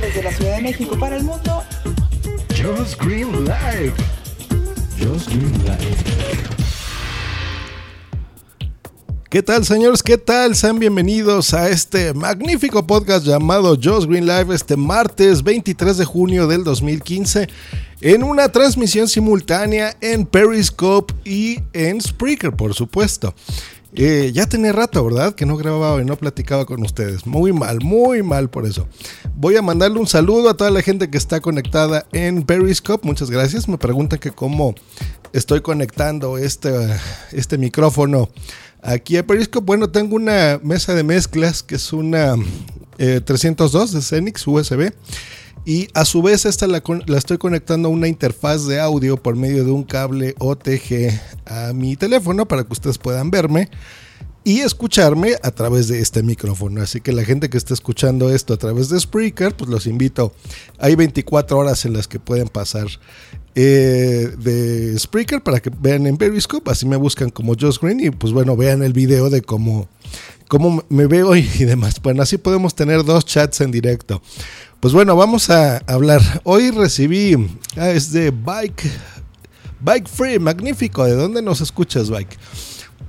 desde la Ciudad de México para el mundo. Green Live. Green. ¿Qué tal, señores? ¿Qué tal? Sean bienvenidos a este magnífico podcast llamado Just Green Live este martes 23 de junio del 2015 en una transmisión simultánea en Periscope y en Spreaker, por supuesto. Eh, ya tenía rato, ¿verdad? Que no grababa y no platicaba con ustedes. Muy mal, muy mal por eso. Voy a mandarle un saludo a toda la gente que está conectada en Periscope. Muchas gracias. Me preguntan que cómo estoy conectando este, este micrófono aquí a Periscope. Bueno, tengo una mesa de mezclas que es una 302 eh, de Xenix USB. Y a su vez esta la, estoy conectando a una interfaz de audio por medio de un cable OTG a mi teléfono para que ustedes puedan verme y escucharme a través de este micrófono. Así que la gente que está escuchando esto a través de Spreaker, pues los invito. Hay 24 horas en las que pueden pasar eh, de Spreaker para que vean en Periscope. Así me buscan como Josh Green y pues bueno, vean el video de cómo, cómo me veo y demás. Bueno, así podemos tener dos chats en directo. Pues bueno, vamos a hablar. Hoy recibí, ah, es de Bike, Bike Free, magnífico. ¿De dónde nos escuchas, Bike?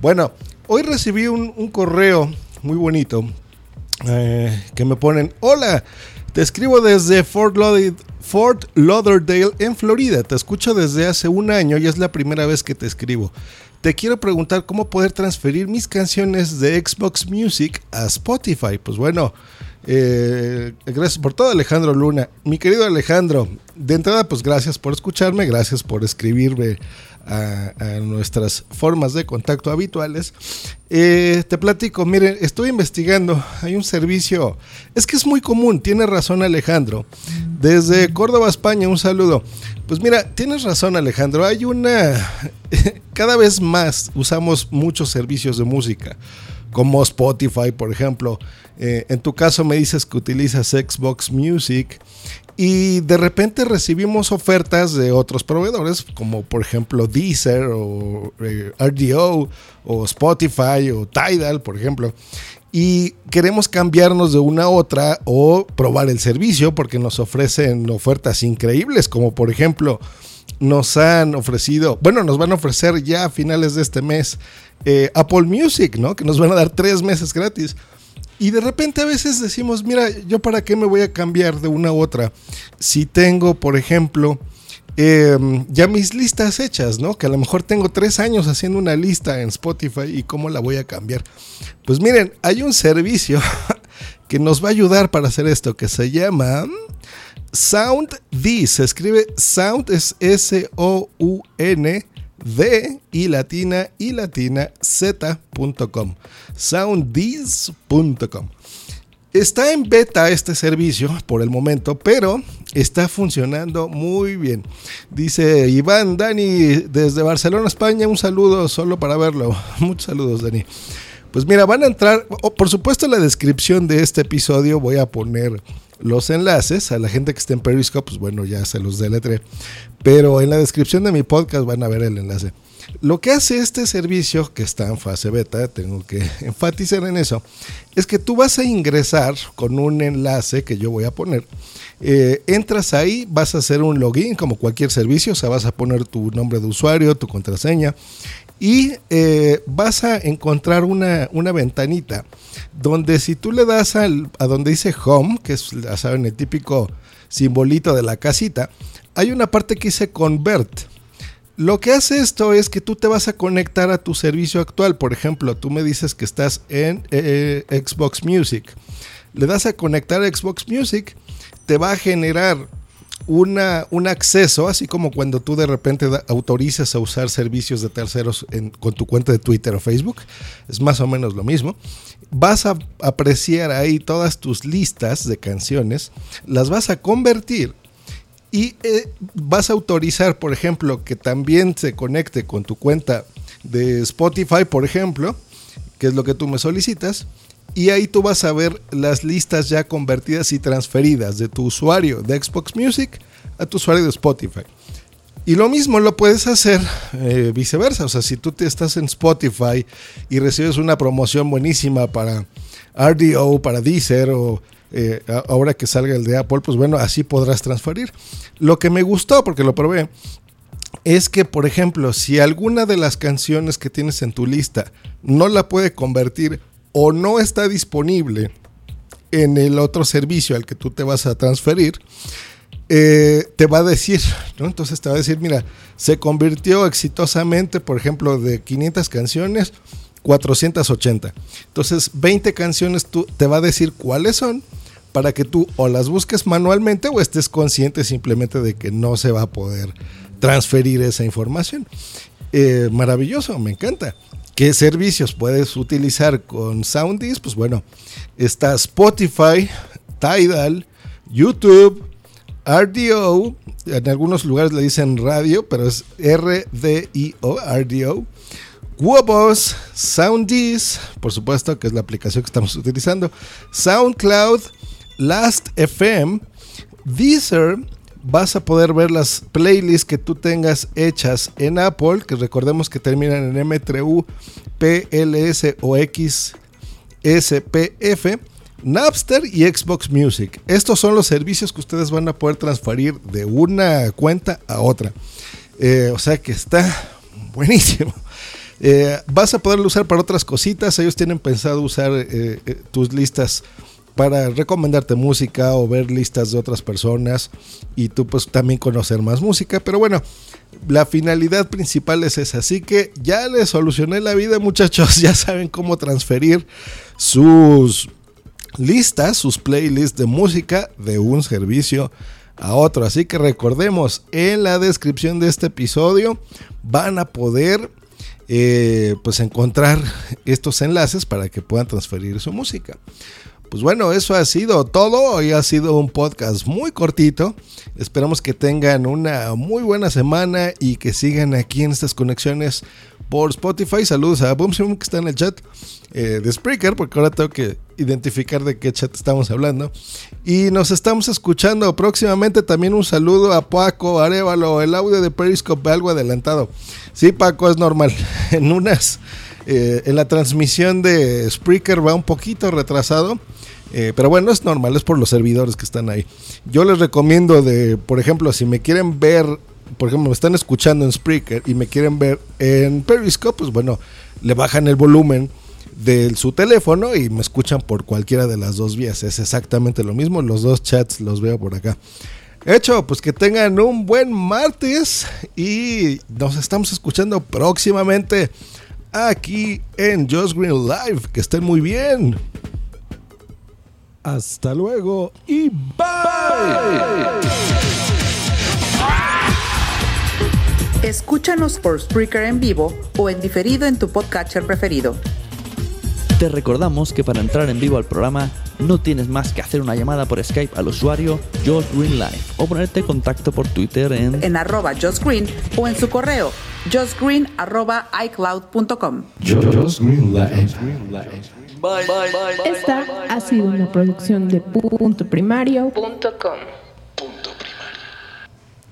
Bueno, hoy recibí un, correo muy bonito eh, que me ponen, hola, te escribo desde Fort, Fort Lauderdale en Florida. Te escucho desde hace un año y es la primera vez que te escribo. Te quiero preguntar cómo poder transferir mis canciones de Xbox Music a Spotify. Pues bueno, eh, gracias por todo, Alejandro Luna. Mi querido Alejandro, de entrada, pues gracias por escucharme, gracias por escribirme a, nuestras formas de contacto habituales. Eh, te platico, miren, estoy investigando, hay un servicio, es que es muy común, tiene razón Alejandro. Desde Córdoba, España, un saludo. Pues mira, tienes razón Alejandro, hay una, cada vez más usamos muchos servicios de música, como Spotify, por ejemplo. Eh, en tu caso me dices que utilizas Xbox Music y de repente recibimos ofertas de otros proveedores, como por ejemplo Deezer o eh, RDO o Spotify o Tidal, por ejemplo. Y queremos cambiarnos de una a otra o probar el servicio porque nos ofrecen ofertas increíbles, como por ejemplo nos han ofrecido, bueno, nos van a ofrecer ya a finales de este mes eh, Apple Music, ¿no? Que nos van a dar tres meses gratis. Y de repente a veces decimos, mira, yo para qué me voy a cambiar de una u otra si tengo, por ejemplo, em, ya mis listas hechas, ¿no? Que a lo mejor tengo tres años haciendo una lista en Spotify y cómo la voy a cambiar. Pues miren, hay un servicio que nos va a ayudar para hacer esto que se llama Sound. Se escribe Sound es S-O-U-N D y latina y latina z.com Está en beta este servicio por el momento, pero está funcionando muy bien. Dice Iván Dani desde Barcelona, España, un saludo solo para verlo. Muchos saludos, Dani. Pues mira, van a entrar, por supuesto en la descripción de este episodio voy a poner los enlaces a la gente que esté en Periscope, pues bueno, ya se los deletré. Pero en la descripción de mi podcast van a ver el enlace. Lo que hace este servicio, que está en fase beta, tengo que enfatizar en eso, es que tú vas a ingresar con un enlace que yo voy a poner. Eh, entras ahí, vas a hacer un login como cualquier servicio, o sea, vas a poner tu nombre de usuario, tu contraseña y eh, vas a encontrar una, una, ventanita donde si tú le das al, a donde dice home, que es, saben, el típico simbolito de la casita, hay una parte que dice convert. Lo que hace esto es que tú te vas a conectar a tu servicio actual. Por ejemplo, tú me dices que estás en eh, Xbox Music. Le das a conectar a Xbox Music, te va a generar una, un acceso, así como cuando tú de repente autorizas a usar servicios de terceros con tu cuenta de Twitter o Facebook. Es más o menos lo mismo. Vas a apreciar ahí todas tus listas de canciones, las vas a convertir y eh, vas a autorizar, por ejemplo, que también se conecte con tu cuenta de Spotify, por ejemplo, que es lo que tú me solicitas. Y ahí tú vas a ver las listas ya convertidas y transferidas de tu usuario de Xbox Music a tu usuario de Spotify. Y lo mismo lo puedes hacer eh, viceversa. O sea, si tú te estás en Spotify y recibes una promoción buenísima para RDO, para Deezer o eh, ahora que salga el de Apple, pues bueno, así podrás transferir. Lo que me gustó, porque lo probé, es que, por ejemplo, si alguna de las canciones que tienes en tu lista no la puede convertir o no está disponible en el otro servicio al que tú te vas a transferir, eh, te va a decir, ¿no? Entonces te va a decir, mira, se convirtió exitosamente, por ejemplo, de 500 canciones, 480. Entonces, 20 canciones tú, te va a decir cuáles son para que tú o las busques manualmente o estés consciente simplemente de que no se va a poder transferir esa información. Eh, maravilloso, me encanta. ¿Qué servicios puedes utilizar con Soundis? Pues bueno, está Spotify, Tidal, YouTube, RDO, en algunos lugares le dicen radio, pero es R-D-I-O, RDO. Wobos, Soundis, por supuesto que es la aplicación que estamos utilizando, SoundCloud, Last.fm, Deezer, vas a poder ver las playlists que tú tengas hechas en Apple, que recordemos que terminan en M3U, PLS o XSPF, Napster y Xbox Music. Estos son los servicios que ustedes van a poder transferir de una cuenta a otra. Eh, o sea que está buenísimo. Eh, vas a poderlo usar para otras cositas. Ellos tienen pensado usar eh, tus listas para recomendarte música o ver listas de otras personas y tú pues también conocer más música. Pero bueno, la finalidad principal es esa. Así que ya les solucioné la vida muchachos. Ya saben cómo transferir sus listas, sus playlists de música de un servicio a otro. Así que recordemos, en la descripción de este episodio van a poder eh, pues encontrar estos enlaces para que puedan transferir su música. Pues bueno, eso ha sido todo. Hoy ha sido un podcast muy cortito. Esperamos que tengan una muy buena semana y que sigan aquí en estas conexiones por Spotify. Saludos a Boom que está en el chat eh, de Spreaker, porque ahora tengo que identificar de qué chat estamos hablando. Y nos estamos escuchando próximamente. También un saludo a Paco Arevalo. El audio de Periscope algo adelantado. Sí, Paco, es normal. En unas. Eh, en la transmisión de Spreaker va un poquito retrasado. Eh, pero bueno, es normal, es por los servidores que están ahí. Yo les recomiendo de, por ejemplo, si me quieren ver, por ejemplo, me están escuchando en Spreaker y me quieren ver en Periscope, pues bueno, le bajan el volumen de su teléfono y me escuchan por cualquiera de las dos vías. Es exactamente lo mismo, los dos chats los veo por acá. Hecho, pues que tengan un buen martes y nos estamos escuchando próximamente aquí en Just Green Live. Que estén muy bien. Hasta luego y bye. Escúchanos por Spreaker en vivo o en diferido en tu podcatcher preferido. Te recordamos que para entrar en vivo al programa no tienes más que hacer una llamada por Skype al usuario Josh Green Live o ponerte en contacto por Twitter en, en arroba Josh Green o en su correo josgreen arroba icloud.com. Esta ha sido una producción de puntoprimario.com.